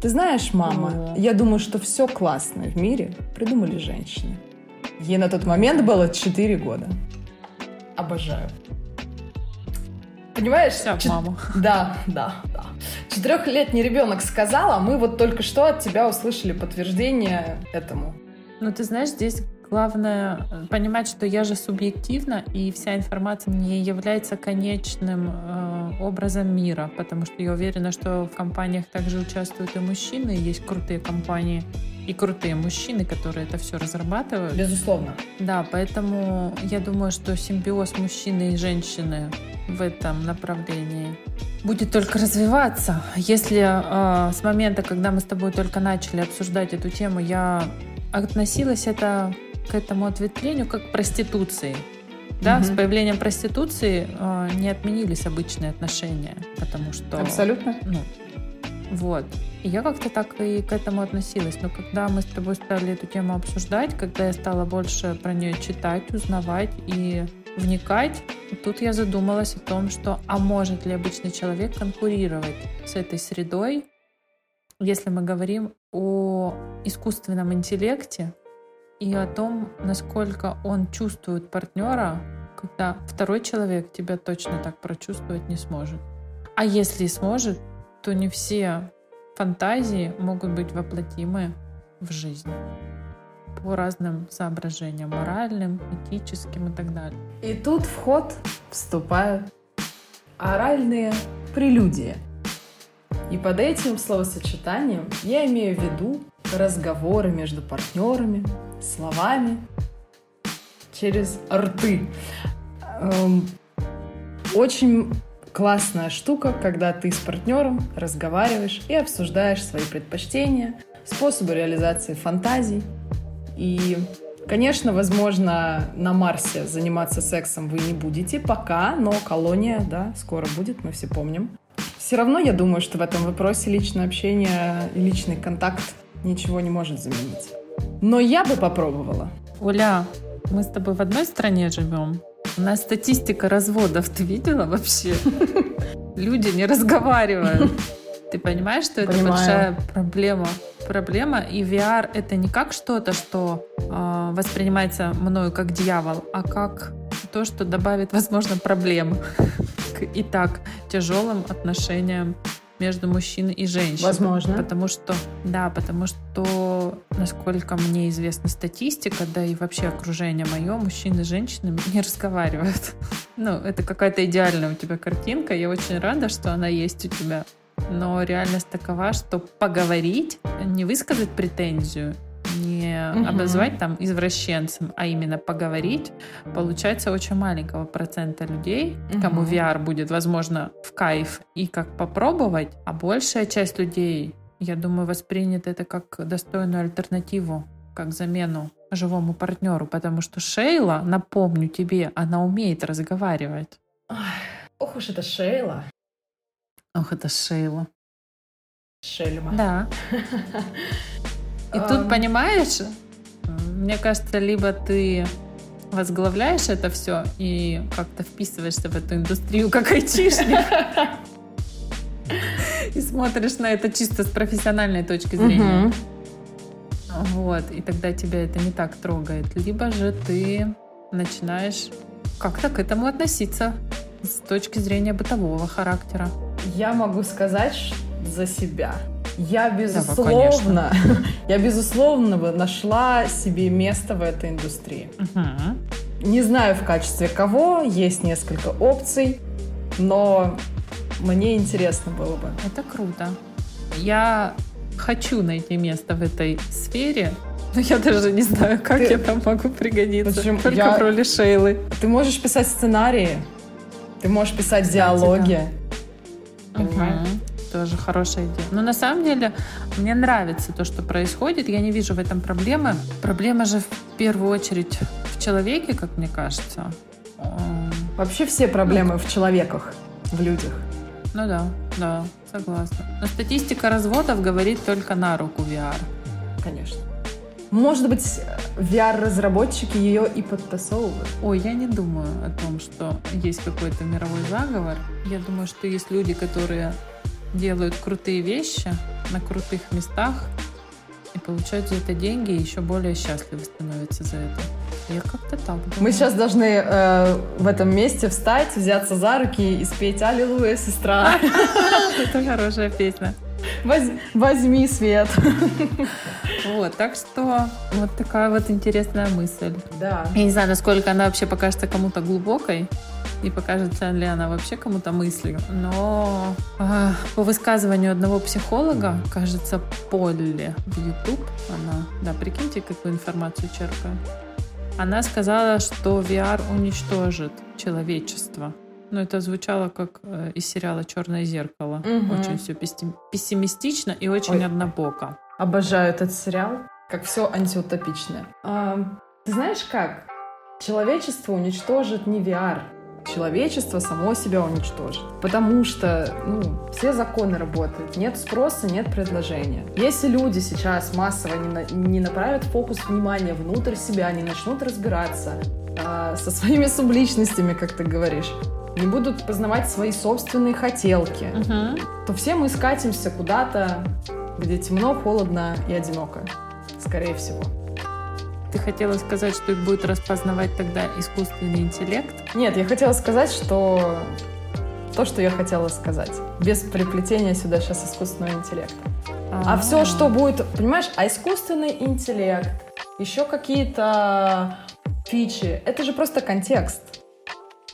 Speaker 1: Ты знаешь, мама, О. я думаю, что все классное в мире придумали женщины. Ей на тот момент было 4 года. Обожаю. Понимаешь?
Speaker 2: Все, Чет... маму.
Speaker 1: Да, да, да. Четырехлетний ребенок сказал, а мы вот только что от тебя услышали подтверждение этому.
Speaker 2: Ну, ты знаешь, здесь главное э, понимать, что я же субъективна, и вся информация не является конечным э, образом мира, потому что я уверена, что в компаниях также участвуют и мужчины, есть крутые компании и крутые мужчины, которые это все разрабатывают.
Speaker 1: Безусловно.
Speaker 2: Да, поэтому я думаю, что симбиоз мужчины и женщины в этом направлении будет только развиваться. Если э, с момента, когда мы с тобой только начали обсуждать эту тему, я относилась это, к этому ответвлению как к проституции. Да, угу. с появлением проституции э, не отменились обычные отношения, потому что...
Speaker 1: Абсолютно.
Speaker 2: Ну, вот. И я как-то так и к этому относилась. Но когда мы с тобой стали эту тему обсуждать, когда я стала больше про нее читать, узнавать и вникать, тут я задумалась о том, что а может ли обычный человек конкурировать с этой средой, если мы говорим о искусственном интеллекте и о том, насколько он чувствует партнера, когда второй человек тебя точно так прочувствовать не сможет. А если сможет, то не все фантазии могут быть воплотимы в жизнь по разным соображениям, моральным, этическим и так далее.
Speaker 1: И тут в ход вступают оральные прелюдии. И под этим словосочетанием я имею в виду разговоры между партнерами, словами через рты. Эм, очень классная штука, когда ты с партнером разговариваешь и обсуждаешь свои предпочтения, способы реализации фантазий. И Конечно, возможно, на Марсе заниматься сексом вы не будете пока, но колония, да, скоро будет, мы все помним. Все равно я думаю, что в этом вопросе личное общение и личный контакт ничего не может заменить. Но я бы попробовала.
Speaker 2: Оля, мы с тобой в одной стране живем. У нас статистика разводов, ты видела вообще? Люди не разговаривают. Ты понимаешь, что это Понимаю. большая проблема? Проблема, и VR это не как что-то, что э, воспринимается мною как дьявол, а как то, что добавит, возможно, проблем к и так тяжелым отношениям между мужчиной и женщиной.
Speaker 1: Возможно.
Speaker 2: Потому что, да, потому что, насколько мне известна статистика, да и вообще окружение мое, мужчины и женщины не разговаривают. Ну, это какая-то идеальная у тебя картинка. Я очень рада, что она есть у тебя. Но реальность такова, что поговорить, не высказать претензию, не угу. обозвать там извращенцем, а именно поговорить, получается очень маленького процента людей, угу. кому VR будет, возможно, в кайф и как попробовать, а большая часть людей, я думаю, воспринят это как достойную альтернативу, как замену живому партнеру, потому что Шейла, напомню тебе, она умеет разговаривать.
Speaker 1: ох уж это Шейла.
Speaker 2: Ох, это Шейла.
Speaker 1: Шельма.
Speaker 2: Да. И тут, понимаешь, мне кажется, либо ты возглавляешь это все и как-то вписываешься в эту индустрию как айтишник и смотришь на это чисто с профессиональной точки зрения. Вот, и тогда тебя это не так трогает. Либо же ты начинаешь как-то к этому относиться с точки зрения бытового характера.
Speaker 1: Я могу сказать за себя. Я безусловно, да, я безусловно нашла себе место в этой индустрии. Угу. Не знаю в качестве кого, есть несколько опций, но мне интересно было бы.
Speaker 2: Это круто. Я хочу найти место в этой сфере, но я даже не знаю, как ты... я там могу пригодиться. Почему? Только я... в роли Шейлы.
Speaker 1: Ты можешь писать сценарии, ты можешь писать Кстати, диалоги.
Speaker 2: Да. Понимаешь? Угу тоже хорошая идея. Но на самом деле мне нравится то, что происходит. Я не вижу в этом проблемы. Проблема же в первую очередь в человеке, как мне кажется.
Speaker 1: Вообще все проблемы ну, в человеках, в людях.
Speaker 2: Ну да, да, согласна. Но статистика разводов говорит только на руку VR.
Speaker 1: Конечно. Может быть, VR-разработчики ее и подтасовывают?
Speaker 2: Ой, я не думаю о том, что есть какой-то мировой заговор. Я думаю, что есть люди, которые делают крутые вещи на крутых местах и получают за это деньги и еще более счастливы становятся за это. Я как-то так думаю.
Speaker 1: Мы сейчас должны э, в этом месте встать, взяться за руки и спеть «Аллилуйя, сестра».
Speaker 2: Это хорошая песня.
Speaker 1: Возьми свет.
Speaker 2: Вот, так что вот такая вот интересная мысль.
Speaker 1: Да.
Speaker 2: Я не знаю, насколько она вообще покажется кому-то глубокой и покажется ли она вообще кому-то мыслью. Но э, по высказыванию одного психолога, кажется, Полли в YouTube, она, да, прикиньте, какую информацию черпает. Она сказала, что VR уничтожит человечество. Но это звучало как э, из сериала Черное зеркало. Угу. Очень все пессимистично и очень Ой. однобоко.
Speaker 1: Обожаю этот сериал, как все антиутопичное. А, ты знаешь как? Человечество уничтожит не VR, человечество само себя уничтожит. Потому что ну, все законы работают. Нет спроса, нет предложения. Если люди сейчас массово не, на, не направят фокус внимания внутрь себя, не начнут разбираться э, со своими субличностями, как ты говоришь, не будут познавать свои собственные хотелки, uh-huh. то все мы скатимся куда-то, где темно, холодно и одиноко. Скорее всего.
Speaker 2: Ты хотела сказать, что их будет распознавать тогда искусственный интеллект?
Speaker 1: Нет, я хотела сказать, что то, что я хотела сказать. Без приплетения сюда сейчас искусственного интеллекта. А, -а, все, что будет, понимаешь, а искусственный интеллект, еще какие-то фичи, это же просто контекст.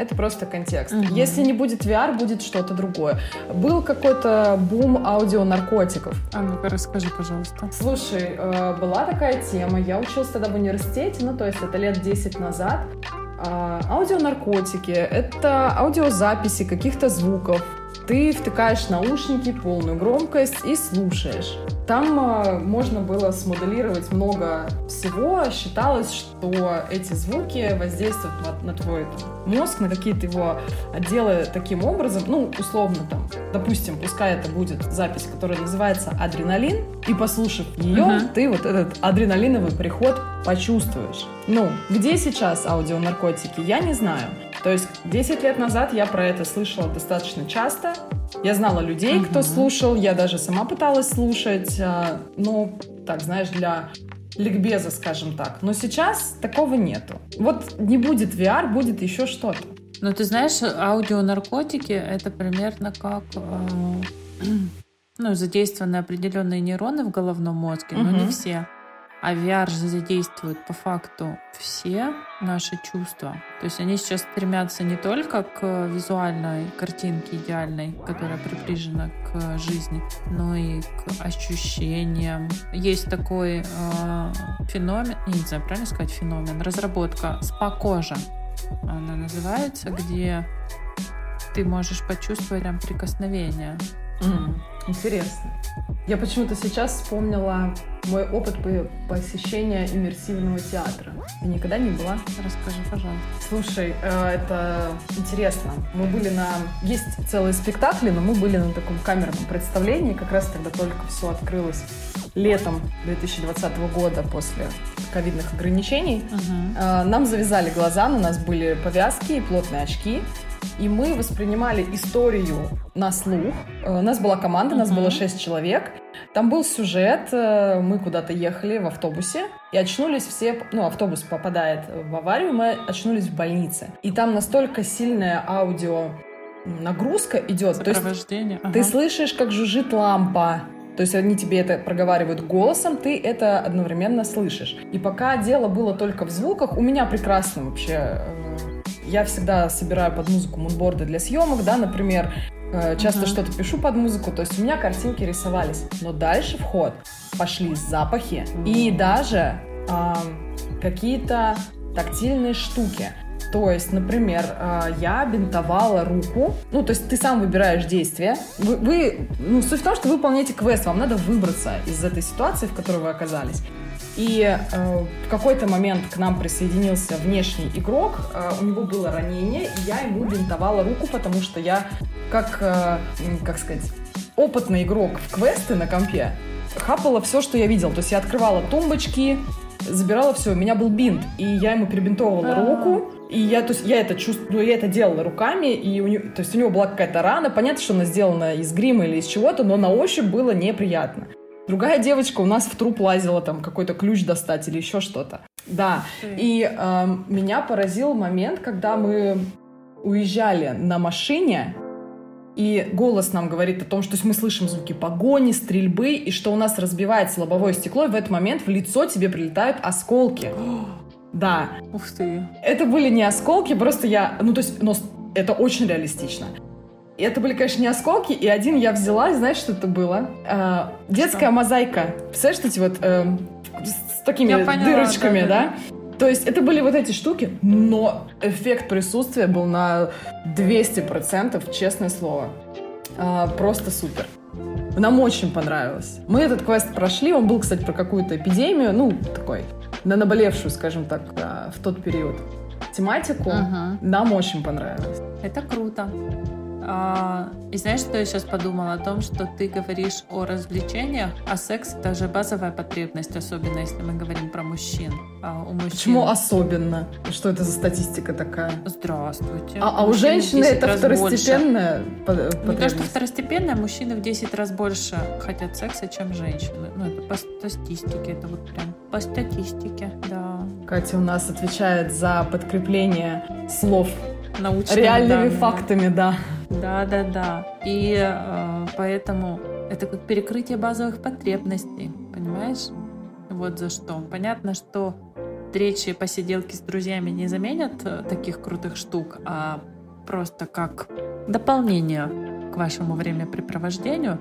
Speaker 1: Это просто контекст. Угу. Если не будет VR, будет что-то другое. Был какой-то бум аудионаркотиков.
Speaker 2: А ну-ка расскажи, пожалуйста.
Speaker 1: Слушай, э, была такая тема. Я училась тогда в университете, ну то есть это лет 10 назад. А, аудионаркотики — это аудиозаписи каких-то звуков, ты втыкаешь наушники, полную громкость и слушаешь. Там э, можно было смоделировать много всего. Считалось, что эти звуки воздействуют на, на твой там, мозг, на какие-то его отделы таким образом, ну, условно там, допустим, пускай это будет запись, которая называется «Адреналин», и послушав ее, uh-huh. ты вот этот адреналиновый приход почувствуешь. Ну, где сейчас аудионаркотики, я не знаю. То есть 10 лет назад я про это слышала достаточно часто. Я знала людей, uh-huh. кто слушал, я даже сама пыталась слушать. А, ну, так, знаешь, для ликбеза, скажем так. Но сейчас такого нету. Вот не будет VR, будет еще что-то.
Speaker 2: Ну, ты знаешь, аудионаркотики — это примерно как... Э, ну, задействованы определенные нейроны в головном мозге, но uh-huh. не все. А VR задействует по факту все наши чувства. То есть они сейчас стремятся не только к визуальной картинке идеальной, которая приближена к жизни, но и к ощущениям. Есть такой э, феномен, не знаю, правильно сказать феномен, разработка спа-кожа. Она называется, где ты можешь почувствовать прям прикосновение
Speaker 1: Mm, интересно. Я почему-то сейчас вспомнила мой опыт посещения иммерсивного театра. Ты никогда не была?
Speaker 2: Расскажи, пожалуйста.
Speaker 1: Слушай, э, это интересно. Мы были на... Есть целые спектакли, но мы были на таком камерном представлении, как раз тогда только все открылось летом 2020 года после ковидных ограничений. Uh-huh. Нам завязали глаза, на нас были повязки и плотные очки и мы воспринимали историю на слух. Э, у нас была команда, нас было шесть человек. Там был сюжет, э, мы куда-то ехали в автобусе, и очнулись все, ну, автобус попадает в аварию, мы очнулись в больнице. И там настолько сильная аудио нагрузка идет. То есть ага. ты слышишь, как жужжит лампа, то есть они тебе это проговаривают голосом, ты это одновременно слышишь. И пока дело было только в звуках, у меня прекрасно вообще э, я всегда собираю под музыку мунборды для съемок, да, например, э, часто uh-huh. что-то пишу под музыку, то есть у меня картинки рисовались. Но дальше в ход пошли запахи и даже э, какие-то тактильные штуки. То есть, например, э, я бинтовала руку. Ну, то есть ты сам выбираешь действие. Вы, вы, ну, суть в том, что вы выполняете квест, вам надо выбраться из этой ситуации, в которой вы оказались. И э, в какой-то момент к нам присоединился внешний игрок, э, у него было ранение, и я ему бинтовала руку, потому что я, как, э, как сказать, опытный игрок в квесты на компе, хапала все, что я видел. То есть я открывала тумбочки, забирала все. У меня был бинт, и я ему перебинтовывала А-а-а. руку. И я, то есть, я это чувствую, ну, я это делала руками, и у него, то есть у него была какая-то рана. Понятно, что она сделана из грима или из чего-то, но на ощупь было неприятно. Другая девочка у нас в труп лазила, там какой-то ключ достать или еще что-то. Да. И э, меня поразил момент, когда мы уезжали на машине, и голос нам говорит о том, что мы слышим звуки погони, стрельбы, и что у нас разбивается лобовое стекло, и в этот момент в лицо тебе прилетают осколки. Да.
Speaker 2: Ух ты.
Speaker 1: Это были не осколки, просто я... Ну, то есть, но это очень реалистично. Это были, конечно, не осколки, и один я взяла, и знаешь, что это было? Э, детская что? мозаика. Представляешь, эти вот э, с такими поняла, дырочками, да, да, да? То есть это были вот эти штуки, но эффект присутствия был на 200%, честное слово. Э, просто супер. Нам очень понравилось. Мы этот квест прошли, он был, кстати, про какую-то эпидемию, ну, такой, на наболевшую, скажем так, э, в тот период тематику. Ага. Нам очень понравилось.
Speaker 2: Это круто. А, и знаешь, что я сейчас подумала? О том, что ты говоришь о развлечениях, а секс — это же базовая потребность, особенно если мы говорим про мужчин.
Speaker 1: А у мужчин... Почему особенно? Что это за статистика такая?
Speaker 2: Здравствуйте.
Speaker 1: А, а у женщины это второстепенная потребность?
Speaker 2: Мне кажется, второстепенная. Мужчины в 10 раз больше хотят секса, чем женщины. Ну, это по статистике, это вот прям по статистике, да.
Speaker 1: Катя у нас отвечает за подкрепление слов Научными реальными данными. фактами, да.
Speaker 2: Да, да, да. И э, поэтому это как перекрытие базовых потребностей, понимаешь? Вот за что. Понятно, что встречи, посиделки с друзьями не заменят э, таких крутых штук, а просто как дополнение к вашему времяпрепровождению.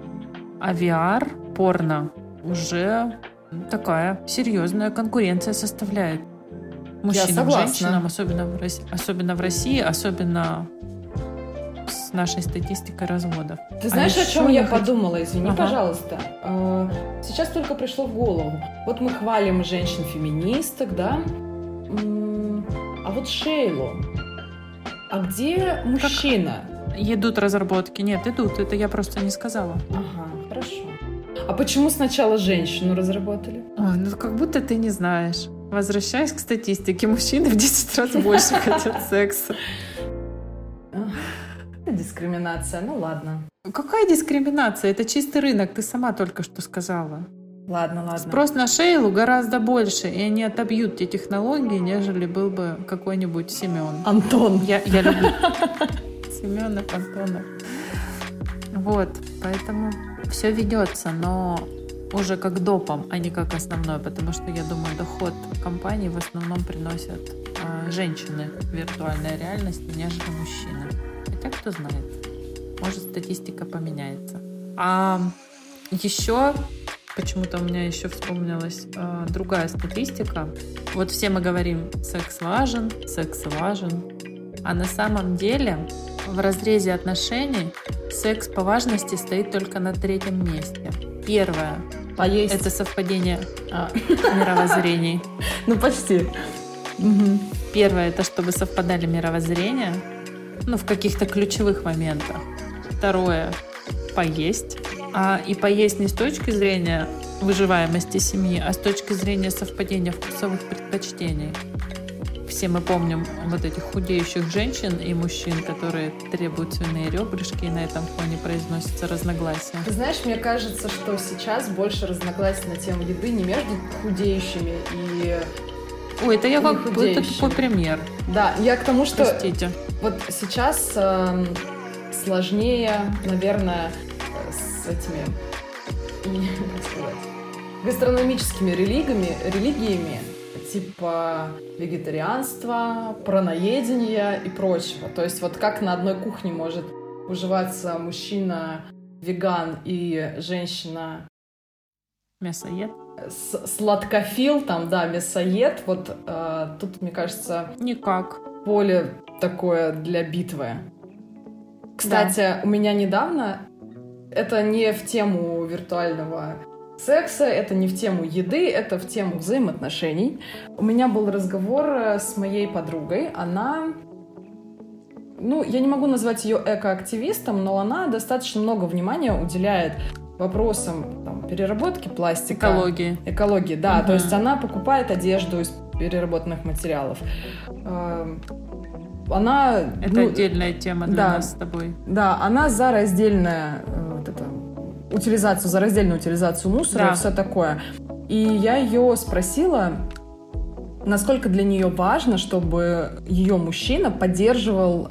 Speaker 2: А VR, порно, уже такая серьезная конкуренция составляет мужчинам, женщинам, особенно в, России, особенно в России, особенно с нашей статистикой разводов.
Speaker 1: Ты
Speaker 2: А
Speaker 1: знаешь, о
Speaker 2: еще
Speaker 1: чем я
Speaker 2: хот-
Speaker 1: подумала? Извини,
Speaker 2: Ага.
Speaker 1: пожалуйста. Э, Сейчас только пришло в голову. Вот мы хвалим женщин-феминисток, да? А вот Шейлу. А где мужчина?
Speaker 2: Идут разработки. Нет, идут. Это я просто не сказала.
Speaker 1: Ага, хорошо. А почему сначала женщину разработали?
Speaker 2: Ой, ну как будто ты не знаешь. Возвращаясь к статистике, мужчины в 10 раз больше хотят секса.
Speaker 1: Это Дискриминация, ну ладно.
Speaker 2: Какая дискриминация? Это чистый рынок, ты сама только что сказала.
Speaker 1: Ладно, ладно.
Speaker 2: Спрос на Шейлу гораздо больше, и они отобьют те технологии, нежели был бы какой-нибудь Семен.
Speaker 1: Антон.
Speaker 2: Я, я люблю Семенов, Антонов. Вот, поэтому все ведется, но уже как допом, а не как основное, потому что, я думаю, доход компании в основном приносят а, женщины в виртуальной реальности, нежели мужчины. Хотя кто знает, может статистика поменяется. А еще почему-то у меня еще вспомнилась а, другая статистика. Вот все мы говорим, секс важен, секс важен, а на самом деле в разрезе отношений секс по важности стоит только на третьем месте. Первое
Speaker 1: Поесть.
Speaker 2: это совпадение
Speaker 1: А,
Speaker 2: мировоззрений.
Speaker 1: ну, почти.
Speaker 2: Первое это чтобы совпадали мировоззрения, ну, в каких-то ключевых моментах. Второе поесть. А, и поесть не с точки зрения выживаемости семьи, а с точки зрения совпадения вкусовых предпочтений. Все мы помним вот этих худеющих женщин и мужчин, которые требуют свиные ребрышки, и на этом фоне произносятся разногласия.
Speaker 1: Ты знаешь, мне кажется, что сейчас больше разногласий на тему еды не между худеющими и...
Speaker 2: Ой, это я как это такой пример.
Speaker 1: Да, я к тому, что
Speaker 2: Простите.
Speaker 1: вот сейчас эм, сложнее, наверное, э, с этими, и, как сказать, гастрономическими религиями, религиями типа вегетарианства, праноедения и прочего. То есть вот как на одной кухне может уживаться мужчина веган и женщина
Speaker 2: Мясоед?
Speaker 1: с- сладкофил, там, да, мясоед, вот э, тут, мне кажется,
Speaker 2: Никак.
Speaker 1: поле такое для битвы. Кстати, у меня недавно, это не в тему виртуального секса, это не в тему еды, это в тему взаимоотношений. У меня был разговор э, с моей подругой. Она, ну, я не могу назвать ее экоактивистом, но она достаточно много внимания уделяет вопросам там, переработки пластика.
Speaker 2: Экологии.
Speaker 1: Экологии, да.
Speaker 2: Мгм.
Speaker 1: То есть она покупает одежду из переработанных материалов. Эм, Она,
Speaker 2: Это
Speaker 1: ну,
Speaker 2: отдельная тема для
Speaker 1: да.
Speaker 2: нас с тобой.
Speaker 1: да, она за раздельное э, вот это, утилизацию, за раздельную утилизацию мусора
Speaker 2: Да.
Speaker 1: и все такое. И я ее спросила, насколько для нее важно, чтобы ее мужчина поддерживал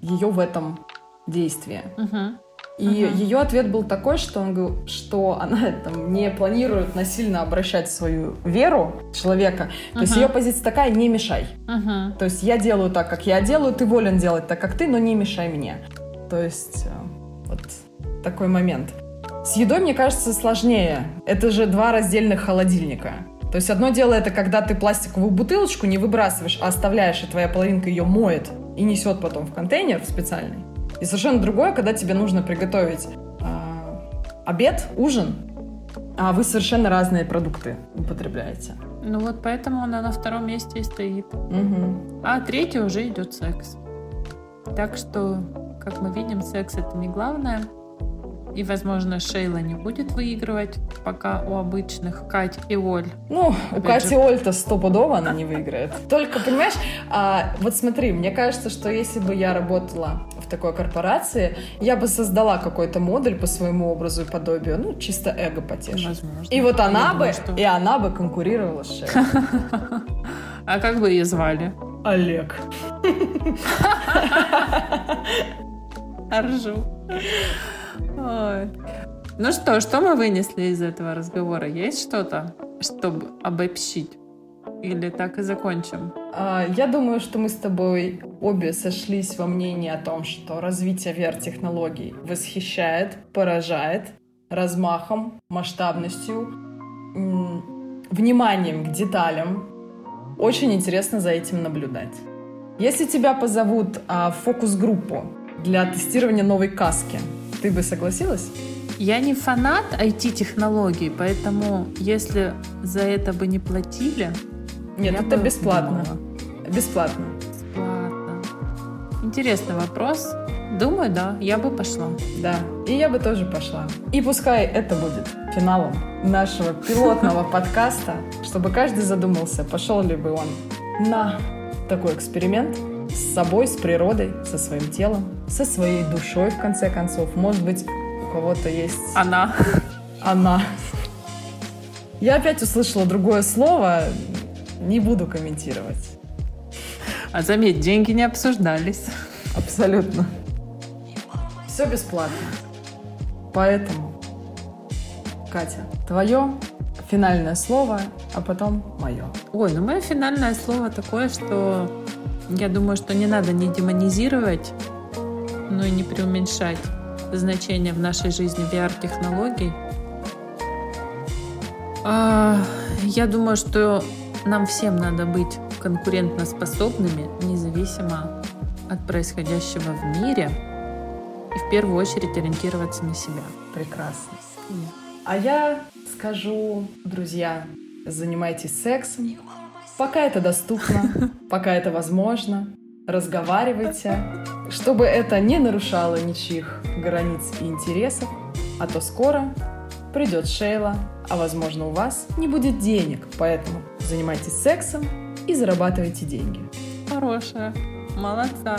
Speaker 1: ее в этом действии.
Speaker 2: Мгм.
Speaker 1: И
Speaker 2: Мгм.
Speaker 1: ее ответ был такой, что, он, говорил, что она там, не планирует насильно обращать свою веру человека. То есть ее позиция такая, не мешай.
Speaker 2: Мгм.
Speaker 1: То есть я делаю так, как я делаю, ты волен делать так, как ты, но не мешай мне. То есть э, вот такой момент. С едой, мне кажется, сложнее. Это же два раздельных холодильника. То есть одно дело это, когда ты пластиковую бутылочку не выбрасываешь, а оставляешь, и твоя половинка ее моет и несет потом в контейнер в специальный. И совершенно другое, когда тебе нужно приготовить а, обед, ужин, а вы совершенно разные продукты употребляете.
Speaker 2: Ну вот поэтому она на втором месте и стоит.
Speaker 1: Мгм.
Speaker 2: А третий уже идет секс. Так что, как мы видим, секс это не главное. И, возможно, Шейла не будет выигрывать, пока у обычных Кать и Оль.
Speaker 1: Ну, у Кати
Speaker 2: же.
Speaker 1: Оль-то стопудово она не выиграет. Только, понимаешь, а, вот смотри, мне кажется, что если бы я работала в такой корпорации, я бы создала какой-то модуль по своему образу и подобию, ну, чисто эго потешить.
Speaker 2: Возможно.
Speaker 1: И вот
Speaker 2: Я
Speaker 1: она бы,
Speaker 2: думаю, что-
Speaker 1: и она бы конкурировала с Шейлой.
Speaker 2: А как бы ее звали?
Speaker 1: Олег.
Speaker 2: Ржу. Ну что, что мы вынесли из этого разговора? Есть что-то, чтобы обобщить? Или так и закончим?
Speaker 1: А, Я думаю, что мы с тобой обе сошлись во мнении о том, что развитие VR-технологий восхищает, поражает размахом, масштабностью, вниманием к деталям. Очень интересно за этим наблюдать. Если тебя позовут а, в фокус-группу для тестирования новой каски. Ты бы согласилась?
Speaker 2: Я не фанат IT-технологий, поэтому если за это бы не платили...
Speaker 1: Нет, это бесплатно.
Speaker 2: Думала.
Speaker 1: Бесплатно.
Speaker 2: Бесплатно. Интересный вопрос. Думаю, да, я бы пошла.
Speaker 1: Да, и я бы тоже пошла. И пускай это будет финалом нашего пилотного подкаста, чтобы каждый задумался, пошел ли бы он на такой эксперимент с собой, с природой, со своим телом, со своей душой, в конце концов. Может быть, у кого-то есть...
Speaker 2: Она.
Speaker 1: Она. Я опять услышала другое слово, не буду комментировать.
Speaker 2: А заметь, деньги не обсуждались.
Speaker 1: Абсолютно. Все бесплатно. Поэтому, Катя, твое финальное слово, а потом мое.
Speaker 2: Ой, ну мое финальное слово такое, что я думаю, что не надо не демонизировать, но и не преуменьшать значение в нашей жизни VR-технологий. А, я думаю, что нам всем надо быть конкурентоспособными, независимо от происходящего в мире, и в первую очередь ориентироваться на себя.
Speaker 1: Прекрасно. А я скажу, друзья, занимайтесь сексом, пока это доступно, пока это возможно, разговаривайте, чтобы это не нарушало ничьих границ и интересов, а то скоро придет Шейла, а возможно у вас не будет денег, поэтому занимайтесь сексом и зарабатывайте деньги.
Speaker 2: Хорошая, молодца.